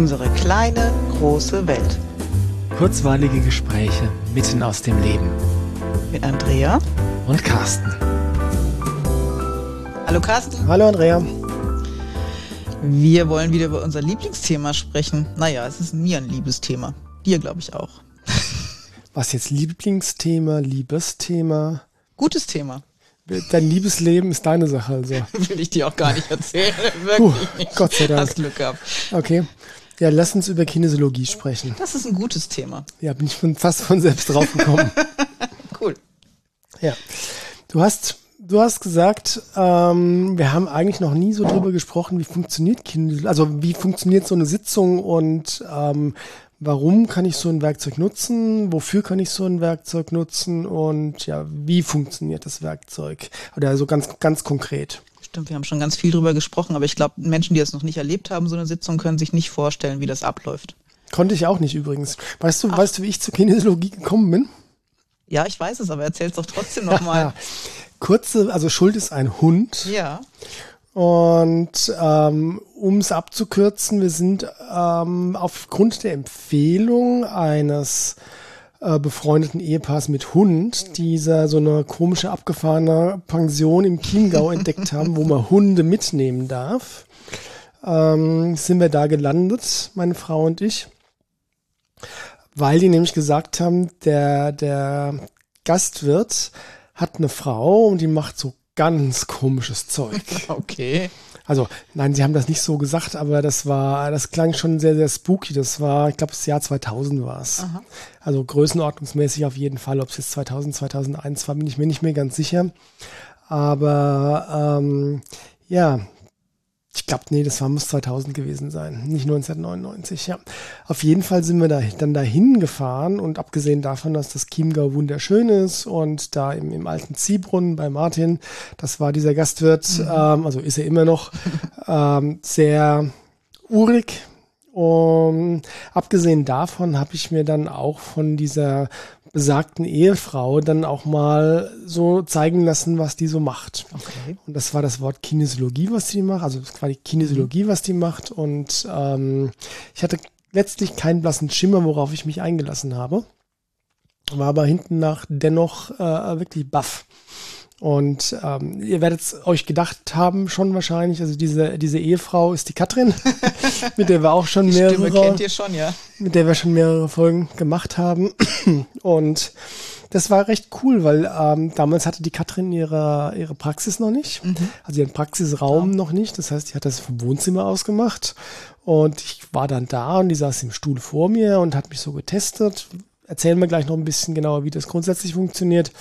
Unsere kleine, große Welt. Kurzweilige Gespräche mitten aus dem Leben. Mit Andrea und Carsten. Hallo Carsten. Hallo Andrea. Wir wollen wieder über unser Lieblingsthema sprechen. Naja, es ist mir ein Liebesthema. Dir, glaube ich, auch. Was jetzt Lieblingsthema, Liebesthema? Gutes Thema. Dein Liebesleben ist deine Sache also. Will ich dir auch gar nicht erzählen. Wirklich. Puh, Gott sei Dank. Hast Glück gehabt. Okay. Ja, lass uns über Kinesiologie sprechen. Das ist ein gutes Thema. Ja, bin ich von, fast von selbst drauf gekommen. cool. Ja. Du hast, du hast gesagt, ähm, wir haben eigentlich noch nie so drüber gesprochen, wie funktioniert Kinesiologie, also wie funktioniert so eine Sitzung und ähm, warum kann ich so ein Werkzeug nutzen, wofür kann ich so ein Werkzeug nutzen und ja, wie funktioniert das Werkzeug? Oder so ganz, ganz konkret. Stimmt, wir haben schon ganz viel drüber gesprochen, aber ich glaube, Menschen, die das noch nicht erlebt haben, so eine Sitzung, können sich nicht vorstellen, wie das abläuft. Konnte ich auch nicht übrigens. Weißt du, Ach. weißt du, wie ich zur Kinesiologie gekommen bin? Ja, ich weiß es, aber erzähl's doch trotzdem nochmal. Kurze, also Schuld ist ein Hund. Ja. Und ähm, um es abzukürzen, wir sind ähm, aufgrund der Empfehlung eines äh, befreundeten Ehepaars mit Hund, die so eine komische abgefahrene Pension im Chiemgau entdeckt haben, wo man Hunde mitnehmen darf, ähm, sind wir da gelandet, meine Frau und ich, weil die nämlich gesagt haben, der, der Gastwirt hat eine Frau und die macht so ganz komisches Zeug. Okay. Also, nein, sie haben das nicht so gesagt, aber das war, das klang schon sehr, sehr spooky. Das war, ich glaube, das Jahr 2000 war es. Also größenordnungsmäßig auf jeden Fall. Ob es jetzt 2000, 2001 war, bin ich mir nicht mehr ganz sicher. Aber ähm, ja, ich glaube, nee, das war, muss 2000 gewesen sein, nicht 1999, ja. Auf jeden Fall sind wir da, dann dahin gefahren und abgesehen davon, dass das Chiemgau wunderschön ist und da im, im alten Ziehbrunnen bei Martin, das war dieser Gastwirt, mhm. ähm, also ist er immer noch, ähm, sehr urig, und abgesehen davon habe ich mir dann auch von dieser besagten Ehefrau dann auch mal so zeigen lassen, was die so macht. Okay. Und das war das Wort Kinesiologie, was die macht, also die Kinesiologie, was die macht. Und ähm, ich hatte letztlich keinen blassen Schimmer, worauf ich mich eingelassen habe. War aber hinten nach dennoch äh, wirklich baff. Und ähm, ihr werdet es euch gedacht haben, schon wahrscheinlich. Also diese, diese Ehefrau ist die Katrin, mit der wir auch schon die mehrere. Stimme kennt ihr schon, ja. Mit der wir schon mehrere Folgen gemacht haben. Und das war recht cool, weil ähm, damals hatte die Katrin ihre, ihre Praxis noch nicht. Mhm. Also ihren Praxisraum ja. noch nicht. Das heißt, die hat das vom Wohnzimmer aus gemacht. Und ich war dann da und die saß im Stuhl vor mir und hat mich so getestet. Erzählen wir gleich noch ein bisschen genauer, wie das grundsätzlich funktioniert.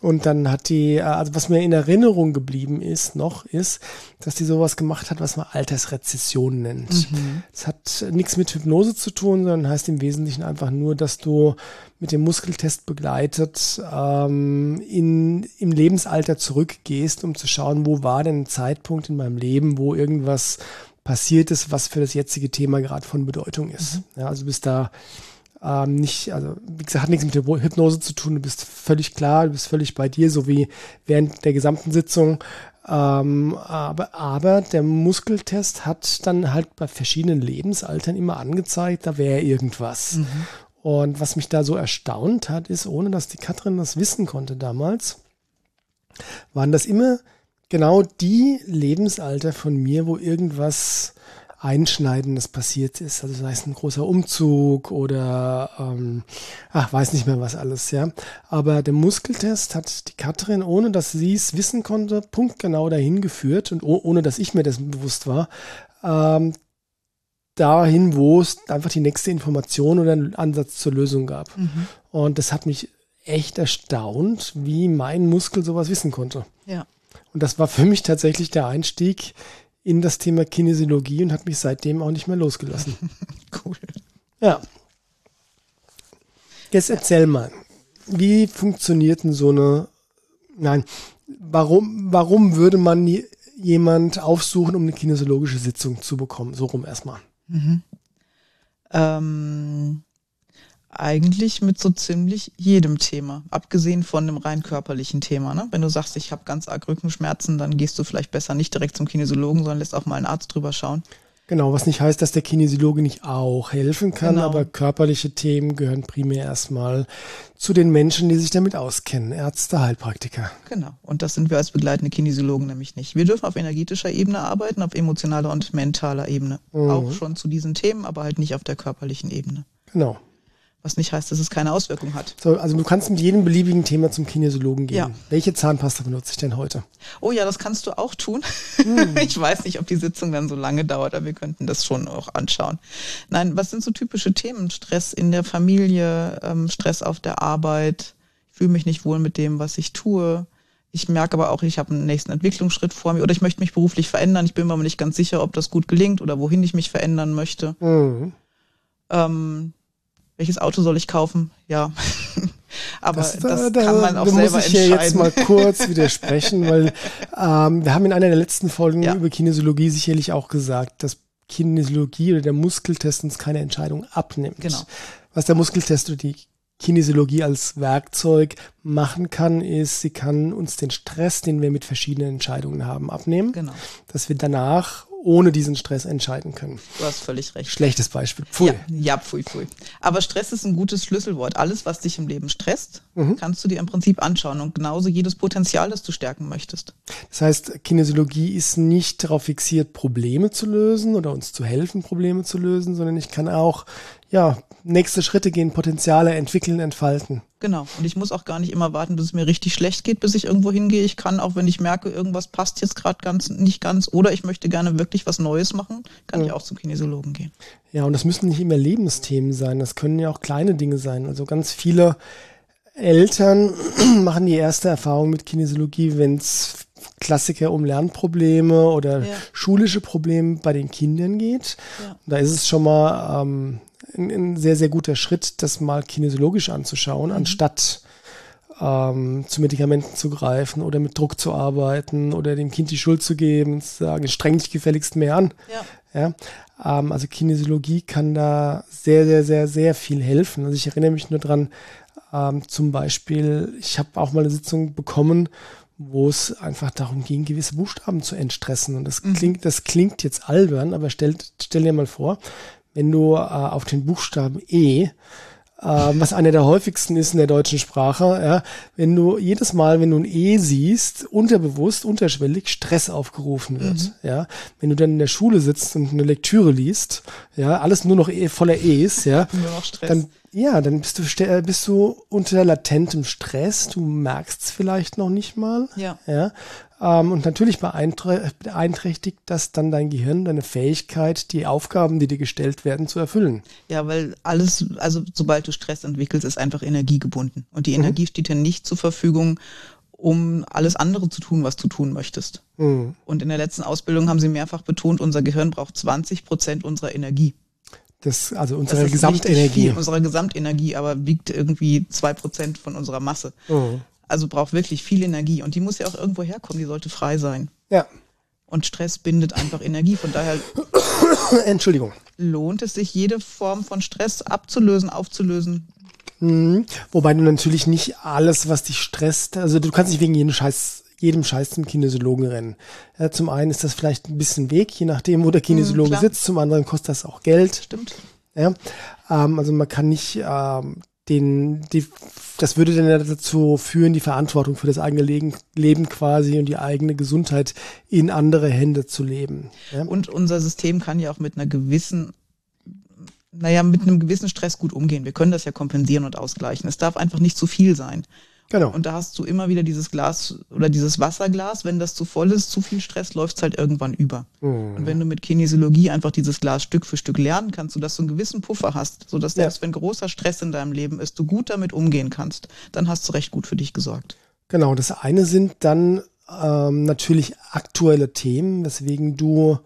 Und dann hat die, äh, also was mir in Erinnerung geblieben ist, noch, ist, dass die sowas gemacht hat, was man Altersrezession nennt. Mhm. Das hat nichts mit Hypnose zu tun, sondern heißt im Wesentlichen einfach nur, dass du mit dem Muskeltest begleitet ähm, in, im Lebensalter zurückgehst, um zu schauen, wo war denn ein Zeitpunkt in meinem Leben, wo irgendwas passiert ist, was für das jetzige Thema gerade von Bedeutung ist. Mhm. Ja, also bist da ähm, nicht, also wie gesagt, hat nichts mit der Hypnose zu tun. Du bist völlig klar, du bist völlig bei dir, so wie während der gesamten Sitzung. Ähm, aber, aber der Muskeltest hat dann halt bei verschiedenen Lebensaltern immer angezeigt, da wäre irgendwas. Mhm. Und was mich da so erstaunt hat, ist, ohne dass die Katrin das wissen konnte damals, waren das immer genau die Lebensalter von mir, wo irgendwas Einschneidendes passiert ist. Also sei es ein großer Umzug oder ähm, ach, weiß nicht mehr was alles, ja. Aber der Muskeltest hat die Katrin, ohne dass sie es wissen konnte, punktgenau dahin geführt und ohne dass ich mir das bewusst war, ähm, dahin, wo es einfach die nächste Information oder einen Ansatz zur Lösung gab. Mhm. Und das hat mich echt erstaunt, wie mein Muskel sowas wissen konnte. Ja. Und das war für mich tatsächlich der Einstieg in das Thema Kinesiologie und hat mich seitdem auch nicht mehr losgelassen. cool. Ja. Jetzt erzähl mal, wie funktioniert denn so eine, nein, warum, warum würde man jemand aufsuchen, um eine kinesiologische Sitzung zu bekommen? So rum erstmal. Mhm. Ähm, eigentlich mit so ziemlich jedem Thema, abgesehen von dem rein körperlichen Thema. Ne? Wenn du sagst, ich habe ganz arg Rückenschmerzen, dann gehst du vielleicht besser nicht direkt zum Kinesiologen, sondern lässt auch mal einen Arzt drüber schauen. Genau, was nicht heißt, dass der Kinesiologe nicht auch helfen kann, Genau. aber körperliche Themen gehören primär erstmal zu den Menschen, die sich damit auskennen. Ärzte, Heilpraktiker. Genau. Und das sind wir als begleitende Kinesiologen nämlich nicht. Wir dürfen auf energetischer Ebene arbeiten, auf emotionaler und mentaler Ebene. Mhm. Auch schon zu diesen Themen, aber halt nicht auf der körperlichen Ebene. Genau. Was nicht heißt, dass es keine Auswirkung hat. So, also du kannst mit jedem beliebigen Thema zum Kinesiologen gehen. Ja. Welche Zahnpasta benutze ich denn heute? Oh ja, das kannst du auch tun. Hm. Ich weiß nicht, ob die Sitzung dann so lange dauert, aber wir könnten das schon auch anschauen. Nein, was sind so typische Themen? Stress in der Familie, ähm, Stress auf der Arbeit. Ich fühle mich nicht wohl mit dem, was ich tue. Ich merke aber auch, ich habe einen nächsten Entwicklungsschritt vor mir oder ich möchte mich beruflich verändern. Ich bin mir aber nicht ganz sicher, ob das gut gelingt oder wohin ich mich verändern möchte. Mhm. Ähm, welches Auto soll ich kaufen? Ja. aber das, da- da- kann man auch da selber muss ich hier entscheiden. jetzt mal kurz widersprechen, weil ähm, wir haben in einer der letzten Folgen Ja. über Kinesiologie sicherlich auch gesagt, dass Kinesiologie oder der Muskeltest uns keine Entscheidung abnimmt. Genau. Was der Muskeltest oder die Kinesiologie als Werkzeug machen kann, ist, sie kann uns den Stress, den wir mit verschiedenen Entscheidungen haben, abnehmen, genau. dass wir danach ohne diesen Stress entscheiden können. Du hast völlig recht. Schlechtes Beispiel. Pfui. Ja, ja, pfui, pfui. Aber Stress ist ein gutes Schlüsselwort. Alles, was dich im Leben stresst, Mhm. kannst du dir im Prinzip anschauen und genauso jedes Potenzial, das du stärken möchtest. Das heißt, Kinesiologie ist nicht darauf fixiert, Probleme zu lösen oder uns zu helfen, Probleme zu lösen, sondern ich kann auch, ja, nächste Schritte gehen, Potenziale entwickeln, entfalten. Genau. Und ich muss auch gar nicht immer warten, bis es mir richtig schlecht geht, bis ich irgendwo hingehe. Ich kann auch, wenn ich merke, irgendwas passt jetzt gerade ganz, nicht ganz oder ich möchte gerne wirklich was Neues machen, kann ich auch zum Kinesiologen gehen. Ja, und das müssen nicht immer Lebensthemen sein, das können ja auch kleine Dinge sein. Also ganz viele Eltern machen die erste Erfahrung mit Kinesiologie, wenn es Klassiker um Lernprobleme oder Ja. schulische Probleme bei den Kindern geht. Ja. Da ist es schon mal ähm, ein, ein sehr, sehr guter Schritt, das mal kinesiologisch anzuschauen, anstatt ähm, zu Medikamenten zu greifen oder mit Druck zu arbeiten oder dem Kind die Schuld zu geben und zu sagen, streng dich gefälligst mehr an. Ja. Ja, ähm, also Kinesiologie kann da sehr, sehr, sehr, sehr viel helfen. Also ich erinnere mich nur dran, ähm, zum Beispiel, ich habe auch mal eine Sitzung bekommen, wo es einfach darum ging, gewisse Buchstaben zu entstressen. Und das klingt, das klingt jetzt albern, aber stell, stell dir mal vor, wenn du äh, auf den Buchstaben E ähm, was einer der häufigsten ist in der deutschen Sprache, ja, wenn du jedes Mal, wenn du ein E siehst, unterbewusst, unterschwellig Stress aufgerufen wird, ja. Wenn du dann in der Schule sitzt und eine Lektüre liest, ja, alles nur noch e, voller E's, ja, dann, ja, dann bist du, ste- bist du unter latentem Stress, du merkst es vielleicht noch nicht mal, Ja. ja. Ähm, und natürlich beeinträ- beeinträchtigt das dann dein Gehirn, deine Fähigkeit, die Aufgaben, die dir gestellt werden, zu erfüllen. Ja, weil alles, also sobald du Stress entwickelst, ist einfach energiegebunden. Und die Energie steht dir nicht zur Verfügung, um alles andere zu tun, was du tun möchtest. Mhm. Und in der letzten Ausbildung haben sie mehrfach betont, unser Gehirn braucht 20 Prozent unserer Energie. Das, also Das unsere richtig Gesamtenergie. Viel, unserer Gesamtenergie, aber wiegt irgendwie zwei Prozent von unserer Masse. Mhm. Also braucht wirklich viel Energie. Und die muss ja auch irgendwo herkommen, die sollte frei sein. Ja, Und Stress bindet einfach Energie. Von daher Entschuldigung. lohnt es sich, jede Form von Stress abzulösen, aufzulösen. Mhm. Wobei du natürlich nicht alles, was dich stresst, also du kannst nicht wegen jedem Scheiß, jedem Scheiß zum Kinesiologen rennen. Ja, zum einen ist das vielleicht ein bisschen Weg, je nachdem, wo der Kinesiologe klar. sitzt, zum anderen kostet das auch Geld. Stimmt. Ja, ähm, also man kann nicht ähm, den, die, das würde dann dazu führen, die Verantwortung für das eigene Leben, Leben quasi und die eigene Gesundheit in andere Hände zu leben. Ja? Und unser System kann ja auch mit einer gewissen, naja, mit einem gewissen Stress gut umgehen. Wir können das ja kompensieren und ausgleichen. Es darf einfach nicht zu viel sein. Genau. Und da hast du immer wieder dieses Glas oder dieses Wasserglas. Wenn das zu voll ist, zu viel Stress, läuft es halt irgendwann über. Mhm. Und wenn du mit Kinesiologie einfach dieses Glas Stück für Stück lernen kannst, sodass du einen gewissen Puffer hast, sodass Ja. selbst wenn großer Stress in deinem Leben ist, du gut damit umgehen kannst, dann hast du recht gut für dich gesorgt. Genau, das eine sind dann ähm, natürlich aktuelle Themen, weswegen du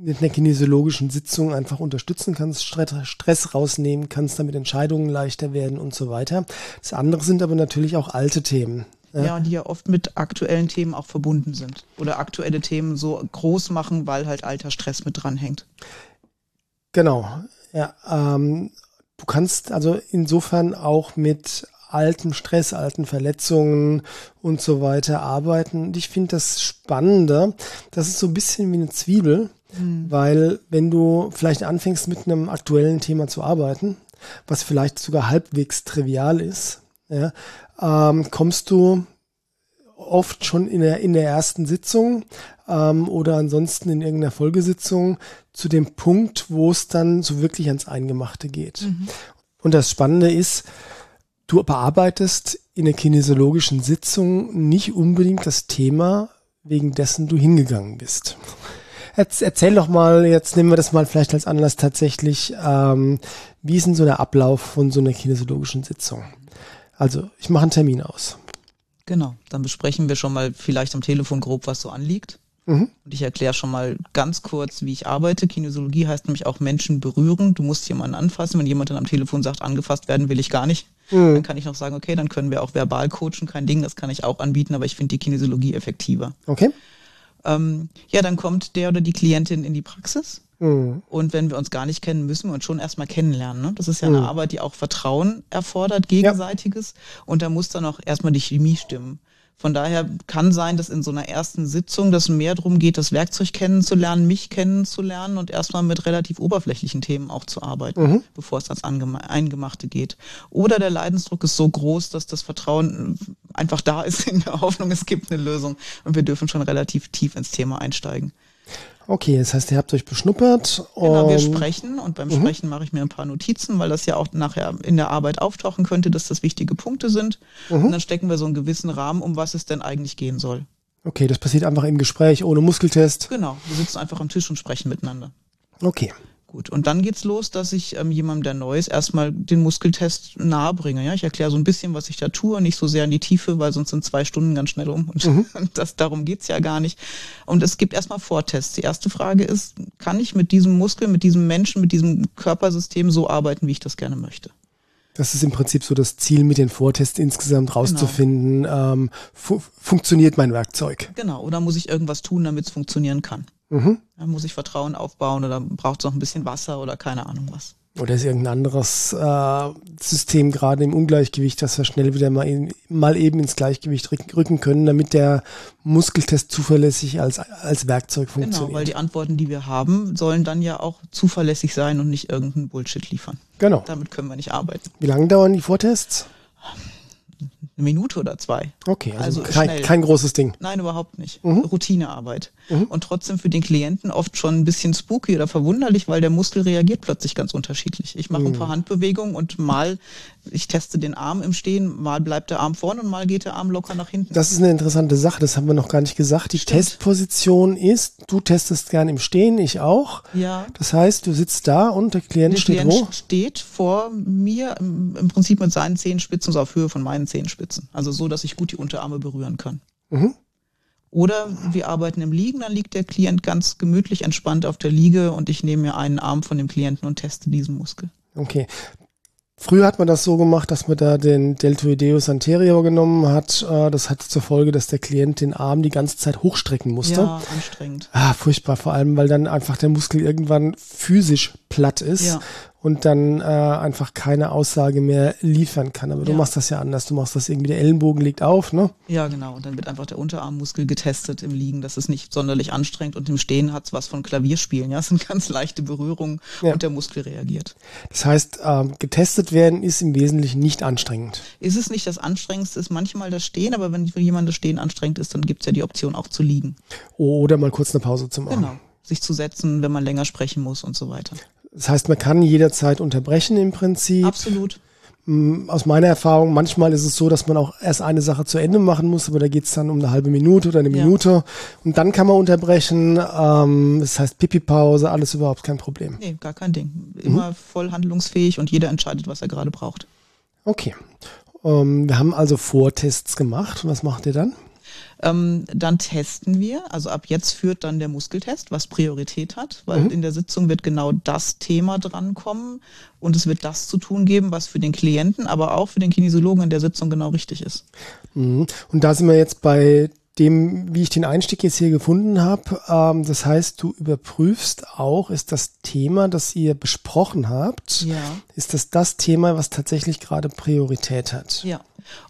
mit einer kinesiologischen Sitzung einfach unterstützen kannst, Stre- Stress rausnehmen kannst, damit Entscheidungen leichter werden und so weiter. Das andere sind aber natürlich auch alte Themen. Ja. die ja oft mit aktuellen Themen auch verbunden sind. Oder aktuelle Themen so groß machen, weil halt alter Stress mit dranhängt. Genau, ja. Ähm, du kannst also insofern auch mit altem Stress, alten Verletzungen und so weiter arbeiten. Und ich finde das Spannende, das ist so ein bisschen wie eine Zwiebel, mhm. weil wenn du vielleicht anfängst mit einem aktuellen Thema zu arbeiten, was vielleicht sogar halbwegs trivial ist, ja, ähm, kommst du oft schon in der, in der ersten Sitzung ähm, oder ansonsten in irgendeiner Folgesitzung zu dem Punkt, wo es dann so wirklich ans Eingemachte geht. Mhm. Und das Spannende ist, du bearbeitest in der kinesiologischen Sitzung nicht unbedingt das Thema, wegen dessen du hingegangen bist. Erzähl doch mal, jetzt nehmen wir das mal vielleicht als Anlass tatsächlich, ähm, wie ist denn so der Ablauf von so einer kinesiologischen Sitzung? Also, ich mache einen Termin aus. Genau, dann besprechen wir schon mal vielleicht am Telefon grob, was so anliegt. Mhm. Und ich erkläre schon mal ganz kurz, wie ich arbeite. Kinesiologie heißt nämlich auch Menschen berühren. Du musst jemanden anfassen. Wenn jemand dann am Telefon sagt, angefasst werden will ich gar nicht, mhm. dann kann ich noch sagen, okay, dann können wir auch verbal coachen, kein Ding, das kann ich auch anbieten, aber ich finde die Kinesiologie effektiver. Okay. Ähm, ja, dann kommt der oder die Klientin in die Praxis. Mhm. Und wenn wir uns gar nicht kennen, müssen wir uns schon erstmal kennenlernen. Ne? Das ist ja eine mhm. Arbeit, die auch Vertrauen erfordert, gegenseitiges. Ja. Und da muss dann auch erstmal die Chemie stimmen. Von daher kann sein, dass in so einer ersten Sitzung das mehr darum geht, das Werkzeug kennenzulernen, mich kennenzulernen und erstmal mit relativ oberflächlichen Themen auch zu arbeiten, mhm. bevor es ans Eingemachte geht. Oder der Leidensdruck ist so groß, dass das Vertrauen einfach da ist in der Hoffnung, es gibt eine Lösung und wir dürfen schon relativ tief ins Thema einsteigen. Okay, das heißt, ihr habt euch beschnuppert. Genau, wir sprechen und beim mhm. Sprechen mache ich mir ein paar Notizen, weil das ja auch nachher in der Arbeit auftauchen könnte, dass das wichtige Punkte sind. Mhm. Und dann stecken wir so einen gewissen Rahmen, um was es denn eigentlich gehen soll. Okay, das passiert einfach im Gespräch, ohne Muskeltest. Genau, wir sitzen einfach am Tisch und sprechen miteinander. Okay. Gut, und dann geht's los, dass ich ähm, jemandem, der neu ist, erstmal den Muskeltest nahe bringe. Ja? Ich erkläre so ein bisschen, was ich da tue, nicht so sehr in die Tiefe, weil sonst sind zwei Stunden ganz schnell um und, mhm. das, darum geht's ja gar nicht. Und es gibt erstmal Vortests. Die erste Frage ist, kann ich mit diesem Muskel, mit diesem Menschen, mit diesem Körpersystem so arbeiten, wie ich das gerne möchte? Das ist im Prinzip so das Ziel mit den Vortests insgesamt rauszufinden, genau. ähm, fu funktioniert mein Werkzeug. Genau, oder muss ich irgendwas tun, damit es funktionieren kann? Mhm. Da muss ich Vertrauen aufbauen oder braucht es noch ein bisschen Wasser oder keine Ahnung was. Oder ist irgendein anderes äh, System gerade im Ungleichgewicht, dass wir schnell wieder mal, in, mal eben ins Gleichgewicht rücken können, damit der Muskeltest zuverlässig als, als Werkzeug funktioniert. Genau, weil die Antworten, die wir haben, sollen dann ja auch zuverlässig sein und nicht irgendeinen Bullshit liefern. Genau. Damit können wir nicht arbeiten. Wie lange dauern die Vortests? eine Minute oder zwei. Okay, also, also kein, kein, großes Ding. Nein, überhaupt nicht. Mhm. Routinearbeit. Mhm. Und trotzdem für den Klienten oft schon ein bisschen spooky oder verwunderlich, weil der Muskel reagiert plötzlich ganz unterschiedlich. Ich mache mhm. ein paar Handbewegungen und mal, ich teste den Arm im Stehen, mal bleibt der Arm vorne und mal geht der Arm locker nach hinten. Das ist eine interessante Sache, das haben wir noch gar nicht gesagt. Die Stimmt. Testposition ist, du testest gern im Stehen, ich auch. Ja. Das heißt, du sitzt da und der Klient der steht Klient wo? steht vor mir im, Prinzip mit seinen Zehenspitzen so auf Höhe von meinen Zehenspitzen. Also so, dass ich gut die Unterarme berühren kann. Mhm. Oder wir arbeiten im Liegen, dann liegt der Klient ganz gemütlich entspannt auf der Liege und ich nehme mir einen Arm von dem Klienten und teste diesen Muskel. Okay. Früher hat man das so gemacht, dass man da den Deltoideus anterior genommen hat. Äh, das hat zur Folge, dass der Klient den Arm die ganze Zeit hochstrecken musste. Ja, anstrengend. Ah, furchtbar, vor allem, weil dann einfach der Muskel irgendwann physisch platt ist ja und dann äh, einfach keine Aussage mehr liefern kann. Aber ja. du machst das ja anders. Du machst das irgendwie, der Ellenbogen liegt auf, ne? Ja, genau. Und dann wird einfach der Unterarmmuskel getestet im Liegen. Das ist nicht sonderlich anstrengend und im Stehen hat es was von Klavierspielen. Ja, es sind ganz leichte Berührungen ja. und der Muskel reagiert. Das heißt, ähm, getestet werden ist im Wesentlichen nicht anstrengend. Ist es nicht das Anstrengendste, ist manchmal das Stehen, aber wenn für jemanden das Stehen anstrengend ist, dann gibt es ja die Option auch zu liegen. Oder mal kurz eine Pause zu machen. Genau sich zu setzen, wenn man länger sprechen muss und so weiter. Das heißt, man kann jederzeit unterbrechen im Prinzip. Absolut. Mm, aus meiner Erfahrung, manchmal ist es so, dass man auch erst eine Sache zu Ende machen muss, aber da geht es dann um eine halbe Minute oder eine Minute ja. und dann kann man unterbrechen. Ähm, das heißt Pipi-Pause, alles überhaupt kein Problem. Nee, gar kein Ding. Immer mhm. voll handlungsfähig und jeder entscheidet, was er gerade braucht. Okay. Ähm, wir haben also Vortests gemacht. Was macht ihr dann? Ähm, dann testen wir, also ab jetzt führt dann der Muskeltest, was Priorität hat, weil mhm. in der Sitzung wird genau das Thema drankommen und es wird das zu tun geben, was für den Klienten, aber auch für den Kinesiologen in der Sitzung genau richtig ist. Mhm. Und da sind wir jetzt bei dem, wie ich den Einstieg jetzt hier gefunden habe, ähm, das heißt, du überprüfst auch, ist das Thema, das ihr besprochen habt, Ja. ist das das Thema, was tatsächlich gerade Priorität hat? Ja.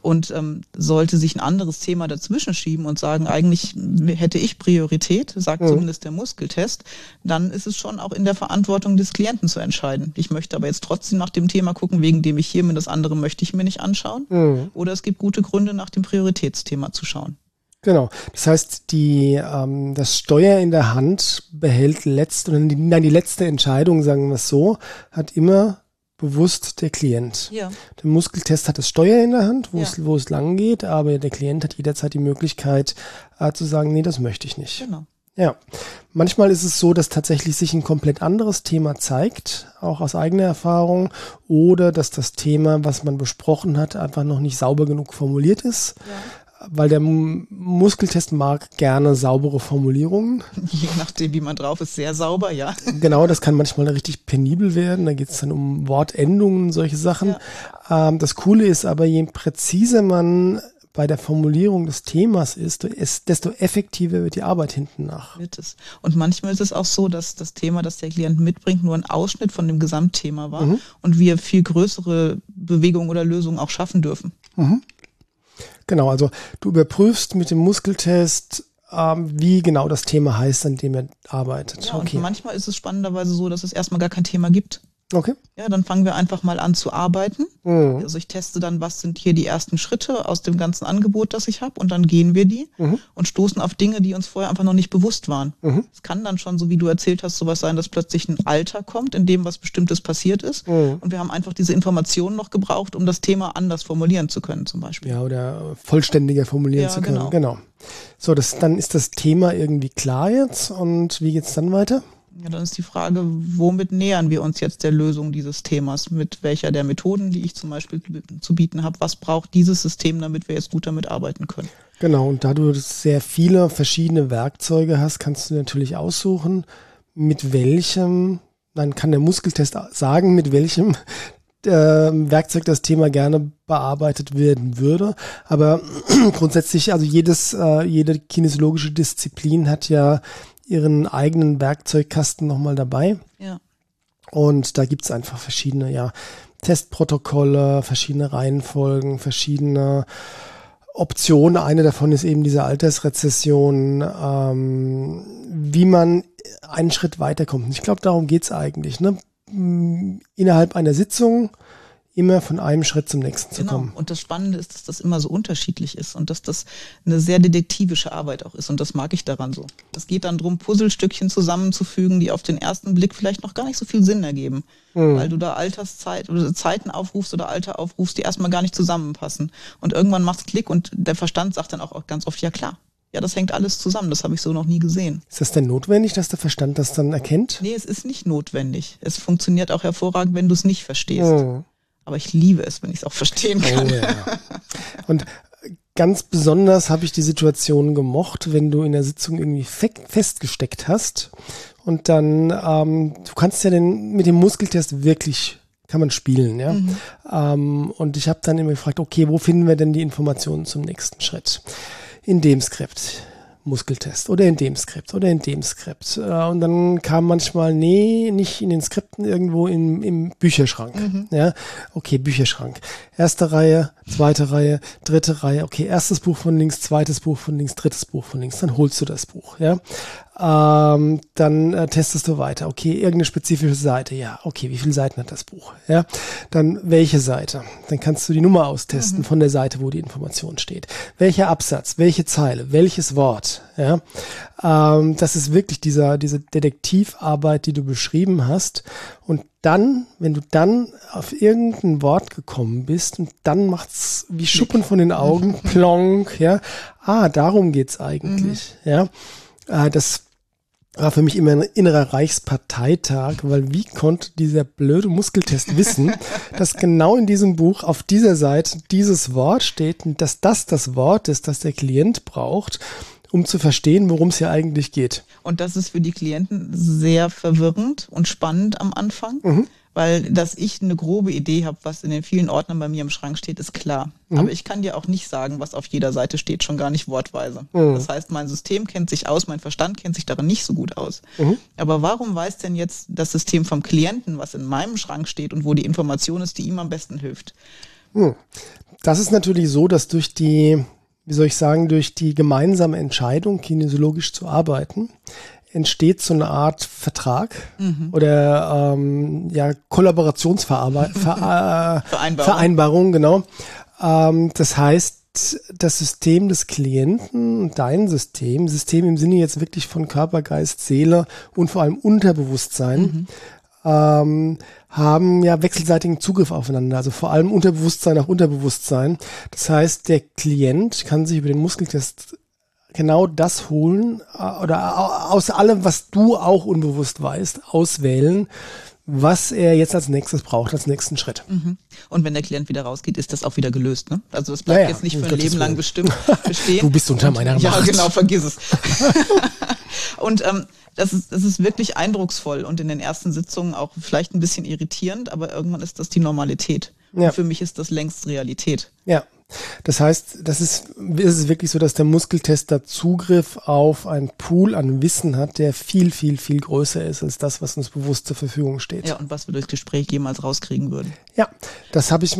Und ähm, sollte sich ein anderes Thema dazwischen schieben und sagen, eigentlich hätte ich Priorität, sagt Mhm. zumindest der Muskeltest, dann ist es schon auch in der Verantwortung des Klienten zu entscheiden. Ich möchte aber jetzt trotzdem nach dem Thema gucken, wegen dem ich hier bin, das andere möchte ich mir nicht anschauen. Mhm. Oder es gibt gute Gründe, nach dem Prioritätsthema zu schauen. Genau. Das heißt, die, ähm, das Steuer in der Hand behält letzt, oder die, nein, die letzte Entscheidung, sagen wir es so, hat immer bewusst der Klient. Ja. Der Muskeltest hat das Steuer in der Hand, wo, Ja. es, wo es lang geht, aber der Klient hat jederzeit die Möglichkeit äh, zu sagen, nee, das möchte ich nicht. Genau. Ja, manchmal ist es so, dass tatsächlich sich ein komplett anderes Thema zeigt, auch aus eigener Erfahrung, oder dass das Thema, was man besprochen hat, einfach noch nicht sauber genug formuliert ist, weil der Muskeltest mag gerne saubere Formulierungen. Je nachdem, wie man drauf ist, sehr sauber, ja. Genau, das kann manchmal richtig penibel werden. Da geht es dann um Wortendungen, solche Sachen. Ähm, das Coole ist aber, je präziser man bei der Formulierung des Themas ist, desto effektiver wird die Arbeit hinten nach. Und manchmal ist es auch so, dass das Thema, das der Klient mitbringt, nur ein Ausschnitt von dem Gesamtthema war und wir viel größere Bewegungen oder Lösungen auch schaffen dürfen. Genau, also du überprüfst mit dem Muskeltest, ähm, wie genau das Thema heißt, an dem er arbeitet. Ja, okay. Manchmal ist es spannenderweise so, dass es erstmal gar kein Thema gibt. Okay. Ja, dann fangen wir einfach mal an zu arbeiten. Mhm. Also ich teste dann, was sind hier die ersten Schritte aus dem ganzen Angebot, das ich habe, und dann gehen wir die Mhm. und stoßen auf Dinge, die uns vorher einfach noch nicht bewusst waren. Mhm. Es kann dann schon, so wie du erzählt hast, sowas sein, dass plötzlich ein Alter kommt, in dem was Bestimmtes passiert ist. Mhm. Und wir haben einfach diese Informationen noch gebraucht, um das Thema anders formulieren zu können, zum Beispiel. Ja, oder vollständiger formulieren Ja, zu können. genau. Genau. So, das, dann ist das Thema irgendwie klar jetzt. Und wie geht's dann weiter? Ja, dann ist die Frage, womit nähern wir uns jetzt der Lösung dieses Themas? Mit welcher der Methoden, die ich zum Beispiel zu bieten habe? Was braucht dieses System, damit wir jetzt gut damit arbeiten können? Genau, und da du sehr viele verschiedene Werkzeuge hast, kannst du natürlich aussuchen, mit welchem, dann kann der Muskeltest sagen, mit welchem äh, Werkzeug das Thema gerne bearbeitet werden würde. Aber grundsätzlich, also jedes, äh, jede kinesiologische Disziplin hat ja ihren eigenen Werkzeugkasten nochmal dabei. Ja. Und da gibt's einfach verschiedene, ja, Testprotokolle, verschiedene Reihenfolgen, verschiedene Optionen. Eine davon ist eben diese Altersrezession, ähm, wie man einen Schritt weiterkommt. Und ich glaube, darum geht's eigentlich. Ne? Innerhalb einer Sitzung immer von einem Schritt zum nächsten zu Genau. kommen. Und das Spannende ist, dass das immer so unterschiedlich ist und dass das eine sehr detektivische Arbeit auch ist. Und das mag ich daran so. Es geht dann drum, Puzzlestückchen zusammenzufügen, die auf den ersten Blick vielleicht noch gar nicht so viel Sinn ergeben. Mhm. Weil du da Alterszeit oder Zeiten aufrufst oder Alter aufrufst, die erstmal gar nicht zusammenpassen. Und irgendwann macht's Klick und der Verstand sagt dann auch ganz oft, ja klar. Ja, das hängt alles zusammen. Das habe ich so noch nie gesehen. Ist das denn notwendig, dass der Verstand das dann erkennt? Nee, es ist nicht notwendig. Es funktioniert auch hervorragend, wenn du es nicht verstehst. Mhm. Aber ich liebe es, wenn ich es auch verstehen kann. Oh, ja. Und ganz besonders habe ich die Situation gemocht, wenn du in der Sitzung irgendwie fe festgesteckt hast und dann, ähm, du kannst ja den, mit dem Muskeltest wirklich, kann man spielen, ja. Ähm, und ich habe dann immer gefragt, okay, wo finden wir denn die Informationen zum nächsten Schritt? In dem Skript. Muskeltest oder in dem Skript oder in dem Skript. Äh, Und dann kam manchmal, nee, nicht in den Skripten, irgendwo im, im Bücherschrank. Ja, okay, Bücherschrank. Erste Reihe, zweite Reihe, dritte Reihe. Okay, erstes Buch von links, zweites Buch von links, drittes Buch von links. Dann holst du das Buch. Ja, ähm, dann äh, testest du weiter. Okay, irgendeine spezifische Seite. Ja, okay, wie viele Seiten hat das Buch? Ja, dann welche Seite? Dann kannst du die Nummer austesten von der Seite, wo die Information steht. Welcher Absatz? Welche Zeile? Welches Wort? Ja, ähm, das ist wirklich dieser diese Detektivarbeit, die du beschrieben hast. Und dann, wenn du dann auf irgendein Wort gekommen bist und dann macht's wie Schuppen von den Augen, plonk, ja. Ah, darum geht's eigentlich, ja. Äh, das war für mich immer ein innerer Reichsparteitag, weil wie konnte dieser blöde Muskeltest wissen, dass genau in diesem Buch auf dieser Seite dieses Wort steht und dass das das Wort ist, das der Klient braucht, um zu verstehen, worum es hier eigentlich geht. Und das ist für die Klienten sehr verwirrend und spannend am Anfang, Weil, dass ich eine grobe Idee habe, was in den vielen Ordnern bei mir im Schrank steht, ist klar. Mhm. Aber ich kann dir auch nicht sagen, was auf jeder Seite steht, schon gar nicht wortweise. Mhm. Das heißt, mein System kennt sich aus, mein Verstand kennt sich darin nicht so gut aus. Mhm. Aber warum weiß denn jetzt das System vom Klienten, was in meinem Schrank steht und wo die Information ist, die ihm am besten hilft? Hm. Das ist natürlich so, dass durch die, wie soll ich sagen, durch die gemeinsame Entscheidung, kinesiologisch zu arbeiten, entsteht so eine Art Vertrag mhm. oder ähm, ja, Kollaborationsvereinbarung, Vereinbarung, genau. Ähm, das heißt, das System des Klienten, dein System, System im Sinne jetzt wirklich von Körper, Geist, Seele und vor allem Unterbewusstsein, mhm ähm, haben ja wechselseitigen Zugriff aufeinander, also vor allem Unterbewusstsein nach Unterbewusstsein. Das heißt, der Klient kann sich über den Muskeltest genau das holen äh, oder aus allem, was du auch unbewusst weißt, auswählen, was er jetzt als nächstes braucht, als nächsten Schritt. Mhm. Und wenn der Klient wieder rausgeht, ist das auch wieder gelöst. Ne? Also es bleibt naja, jetzt nicht für ein Leben lang bestimmt bestehen. du bist unter meiner Macht. Ja, genau, vergiss es. und ähm, das ist, das ist wirklich eindrucksvoll und in den ersten Sitzungen auch vielleicht ein bisschen irritierend, aber irgendwann ist das die Normalität. Ja. Für mich ist das längst Realität. Ja. Das heißt, das ist, ist es wirklich so, dass der Muskeltester Zugriff auf einen Pool an Wissen hat, der viel, viel, viel größer ist als das, was uns bewusst zur Verfügung steht. Ja, und was wir durchs Gespräch jemals rauskriegen würden. Ja, das habe ich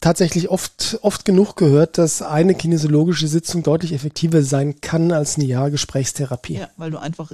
tatsächlich oft, oft genug gehört, dass eine kinesiologische Sitzung deutlich effektiver sein kann als ein Jahr Gesprächstherapie. Ja, weil du einfach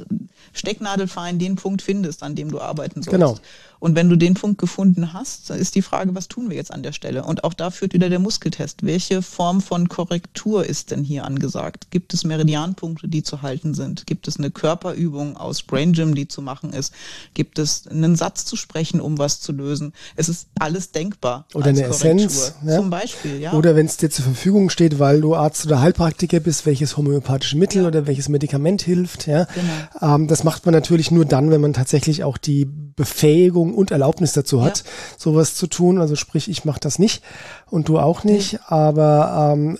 stecknadelfein den Punkt findest, an dem du arbeiten sollst. Genau. Und wenn du den Punkt gefunden hast, dann ist die Frage, was tun wir jetzt an der Stelle? Und auch da führt wieder der Muskeltest. Welche Form von Korrektur ist denn hier angesagt? Gibt es Meridianpunkte, die zu halten sind? Gibt es eine Körperübung aus Brain Gym, die zu machen ist? Gibt es einen Satz zu sprechen, um was zu lösen? Es ist alles denkbar. Oder eine Korrektur. Essenz. Ja? Zum Beispiel, ja. Oder wenn es dir zur Verfügung steht, weil du Arzt oder Heilpraktiker bist, welches homöopathische Mittel ja. oder welches Medikament hilft. Ja? Genau. Ähm, das macht man natürlich nur dann, wenn man tatsächlich auch die Befähigung und Erlaubnis dazu hat, ja. sowas zu tun. Also sprich, ich mache das nicht und du auch nicht. Mhm. Aber ähm,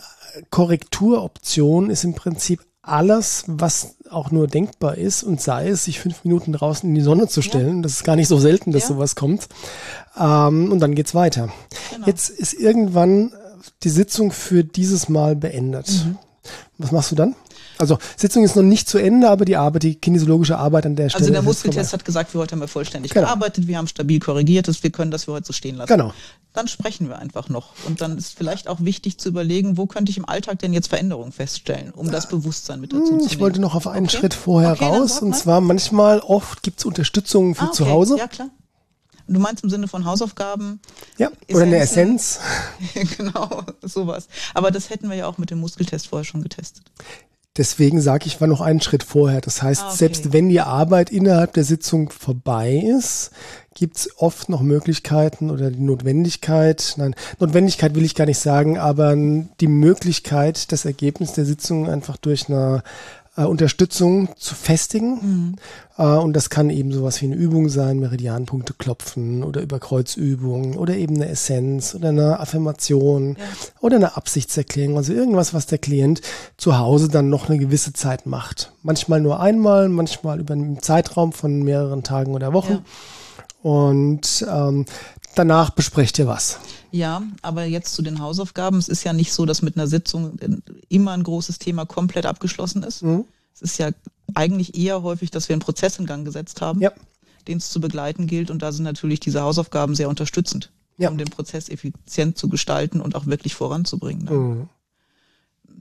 Korrekturoption ist im Prinzip alles, was auch nur denkbar ist und sei es, sich fünf Minuten draußen in die Sonne zu stellen. Ja. Das ist gar nicht so selten, dass ja. sowas kommt. Ähm, und dann geht's weiter. Genau. Jetzt ist irgendwann die Sitzung für dieses Mal beendet. Mhm. Was machst du dann? Also Sitzung ist noch nicht zu Ende, aber die Arbeit, die kinesiologische Arbeit an der Stelle. Also der Muskeltest hat gesagt, wir heute haben wir vollständig genau. gearbeitet, wir haben stabil korrigiert, dass wir können das für heute so stehen lassen. Genau. Dann sprechen wir einfach noch. Und dann ist vielleicht auch wichtig zu überlegen, wo könnte ich im Alltag denn jetzt Veränderungen feststellen, um das Bewusstsein mit dazu hm, zu nehmen. Ich wollte noch auf einen okay. Schritt vorher okay, raus. Und zwar manchmal, oft gibt es Unterstützung für ah, okay. zu Hause. Ja, klar. Du meinst im Sinne von Hausaufgaben? Ja, oder eine Essenz. genau, sowas. Aber das hätten wir ja auch mit dem Muskeltest vorher schon getestet. Deswegen sage ich, war noch einen Schritt vorher. Das heißt, ah, okay. selbst wenn die Arbeit innerhalb der Sitzung vorbei ist, gibt es oft noch Möglichkeiten oder die Notwendigkeit, nein, Notwendigkeit will ich gar nicht sagen, aber die Möglichkeit, das Ergebnis der Sitzung einfach durch eine äh, Unterstützung zu festigen. Mhm. Äh, und das kann eben sowas wie eine Übung sein, Meridianpunkte klopfen oder Überkreuzübungen oder eben eine Essenz oder eine Affirmation ja. oder eine Absichtserklärung. Also irgendwas, was der Klient zu Hause dann noch eine gewisse Zeit macht. Manchmal nur einmal, manchmal über einen Zeitraum von mehreren Tagen oder Wochen. Ja. Und ähm, danach besprecht ihr was. Ja, aber jetzt zu den Hausaufgaben. Es ist ja nicht so, dass mit einer Sitzung immer ein großes Thema komplett abgeschlossen ist. Mhm. Es ist ja eigentlich eher häufig, dass wir einen Prozess in Gang gesetzt haben, ja. den es zu begleiten gilt. Und da sind natürlich diese Hausaufgaben sehr unterstützend, ja. um den Prozess effizient zu gestalten und auch wirklich voranzubringen. Ne? Mhm.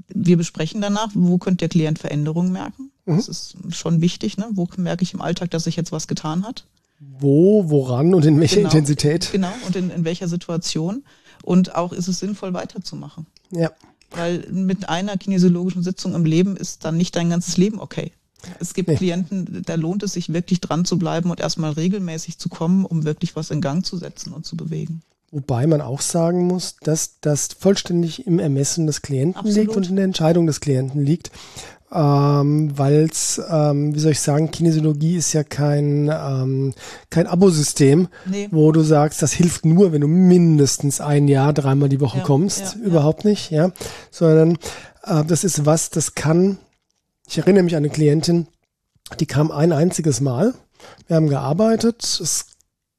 Wir besprechen danach, wo könnte der Klient Veränderungen merken. Mhm. Das ist schon wichtig. Ne? Wo merke ich im Alltag, dass sich jetzt was getan hat? Wo, woran und in welcher genau, Intensität. Genau, und in, in welcher Situation. Und auch ist es sinnvoll, weiterzumachen. Ja. Weil mit einer kinesiologischen Sitzung im Leben ist dann nicht dein ganzes Leben okay. Es gibt nee. Klienten, da lohnt es sich wirklich dran zu bleiben und erstmal regelmäßig zu kommen, um wirklich was in Gang zu setzen und zu bewegen. Wobei man auch sagen muss, dass das vollständig im Ermessen des Klienten Absolut. liegt und in der Entscheidung des Klienten liegt ähm, weil es, ähm, wie soll ich sagen, Kinesiologie ist ja kein, ähm, kein Abosystem, nee. wo du sagst, das hilft nur, wenn du mindestens ein Jahr, dreimal die Woche ja, kommst. Ja, Überhaupt ja. nicht, ja. Sondern äh, das ist was, das kann, ich erinnere mich an eine Klientin, die kam ein einziges Mal. Wir haben gearbeitet, es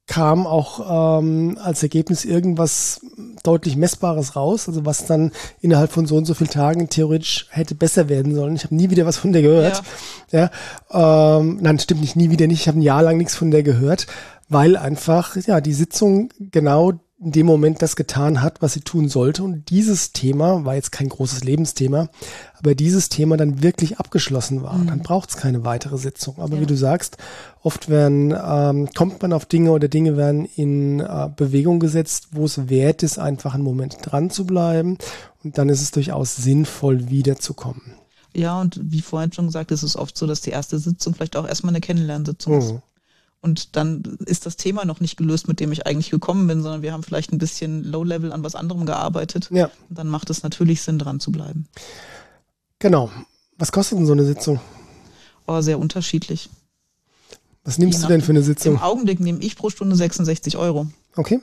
kam auch ähm, als Ergebnis irgendwas deutlich Messbares raus, also was dann innerhalb von so und so vielen Tagen theoretisch hätte besser werden sollen. Ich habe nie wieder was von der gehört. Ja, ja ähm, nein, stimmt nicht, nie wieder nicht. Ich habe ein Jahr lang nichts von der gehört, weil einfach ja die Sitzung genau in dem Moment das getan hat, was sie tun sollte. Und dieses Thema war jetzt kein großes Lebensthema, aber dieses Thema dann wirklich abgeschlossen war. Mhm. Dann braucht es keine weitere Sitzung. Aber ja. wie du sagst, oft werden, ähm, kommt man auf Dinge oder Dinge werden in äh, Bewegung gesetzt, wo es wert ist, einfach einen Moment dran zu bleiben. Und dann ist es durchaus sinnvoll, wiederzukommen. Ja, und wie vorhin schon gesagt, ist es oft so, dass die erste Sitzung vielleicht auch erstmal eine Kennenlernsitzung mhm. ist. Und dann ist das Thema noch nicht gelöst, mit dem ich eigentlich gekommen bin, sondern wir haben vielleicht ein bisschen Low-Level an was anderem gearbeitet. Ja. Und dann macht es natürlich Sinn, dran zu bleiben. Genau. Was kostet denn so eine Sitzung? Oh, sehr unterschiedlich. Was nimmst du denn für eine Sitzung? Im Augenblick nehme ich pro Stunde 66 Euro. Okay.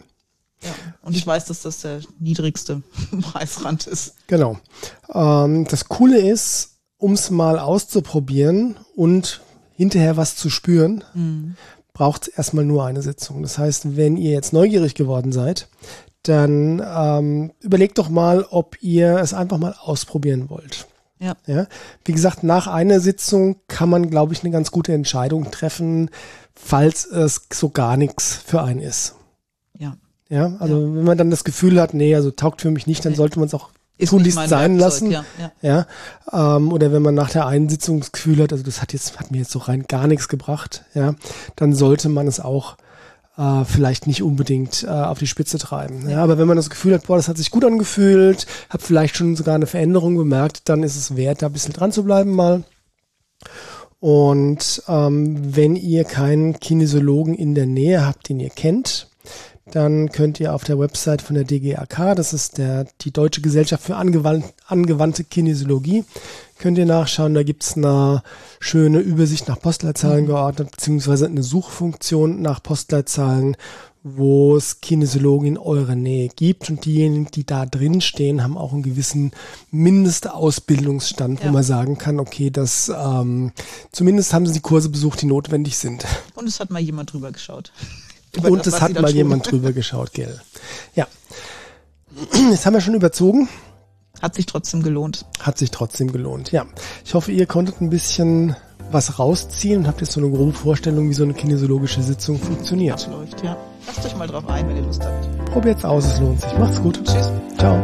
Ja, und ich weiß, dass das der niedrigste Preisrand ist. Genau. Ähm, das Coole ist, um es mal auszuprobieren und hinterher was zu spüren, mhm braucht es erstmal nur eine Sitzung. Das heißt, wenn ihr jetzt neugierig geworden seid, dann ähm, überlegt doch mal, ob ihr es einfach mal ausprobieren wollt. Ja. ja. Wie gesagt, nach einer Sitzung kann man, glaube ich, eine ganz gute Entscheidung treffen, falls es so gar nichts für einen ist. Ja. Ja, also ja. wenn man dann das Gefühl hat, nee, also taugt für mich nicht, dann sollte man es auch ist tunlichst sein Werkzeug, lassen. Ja, ja. ja ähm, oder wenn man nach der einen Sitzung das Gefühl hat, also das hat jetzt hat mir jetzt so rein gar nichts gebracht, ja, dann sollte man es auch äh, vielleicht nicht unbedingt äh, auf die Spitze treiben. Ja, aber wenn man das Gefühl hat, boah, das hat sich gut angefühlt, habe vielleicht schon sogar eine Veränderung bemerkt, dann ist es wert, da ein bisschen dran zu bleiben mal. Und ähm, wenn ihr keinen Kinesiologen in der Nähe habt, den ihr kennt, dann könnt ihr auf der Website von der DGAK, das ist der, die Deutsche Gesellschaft für angewandt, angewandte Kinesiologie, könnt ihr nachschauen. Da gibt's eine schöne Übersicht nach Postleitzahlen mhm. geordnet, beziehungsweise eine Suchfunktion nach Postleitzahlen, wo es Kinesiologen in eurer Nähe gibt. Und diejenigen, die da drin stehen, haben auch einen gewissen Mindestausbildungsstand, ja. wo man sagen kann, okay, das ähm, zumindest haben sie die Kurse besucht, die notwendig sind. Und es hat mal jemand drüber geschaut. Und es hat mal tun. jemand drüber geschaut, gell. Ja. Jetzt haben wir schon überzogen. Hat sich trotzdem gelohnt. Hat sich trotzdem gelohnt, ja. Ich hoffe, ihr konntet ein bisschen was rausziehen und habt jetzt so eine grobe Vorstellung, wie so eine kinesiologische Sitzung funktioniert. Läuft, ja. Lasst euch mal drauf ein, wenn ihr Lust habt. Probiert's aus, es lohnt sich. Macht's gut. Tschüss. Ciao.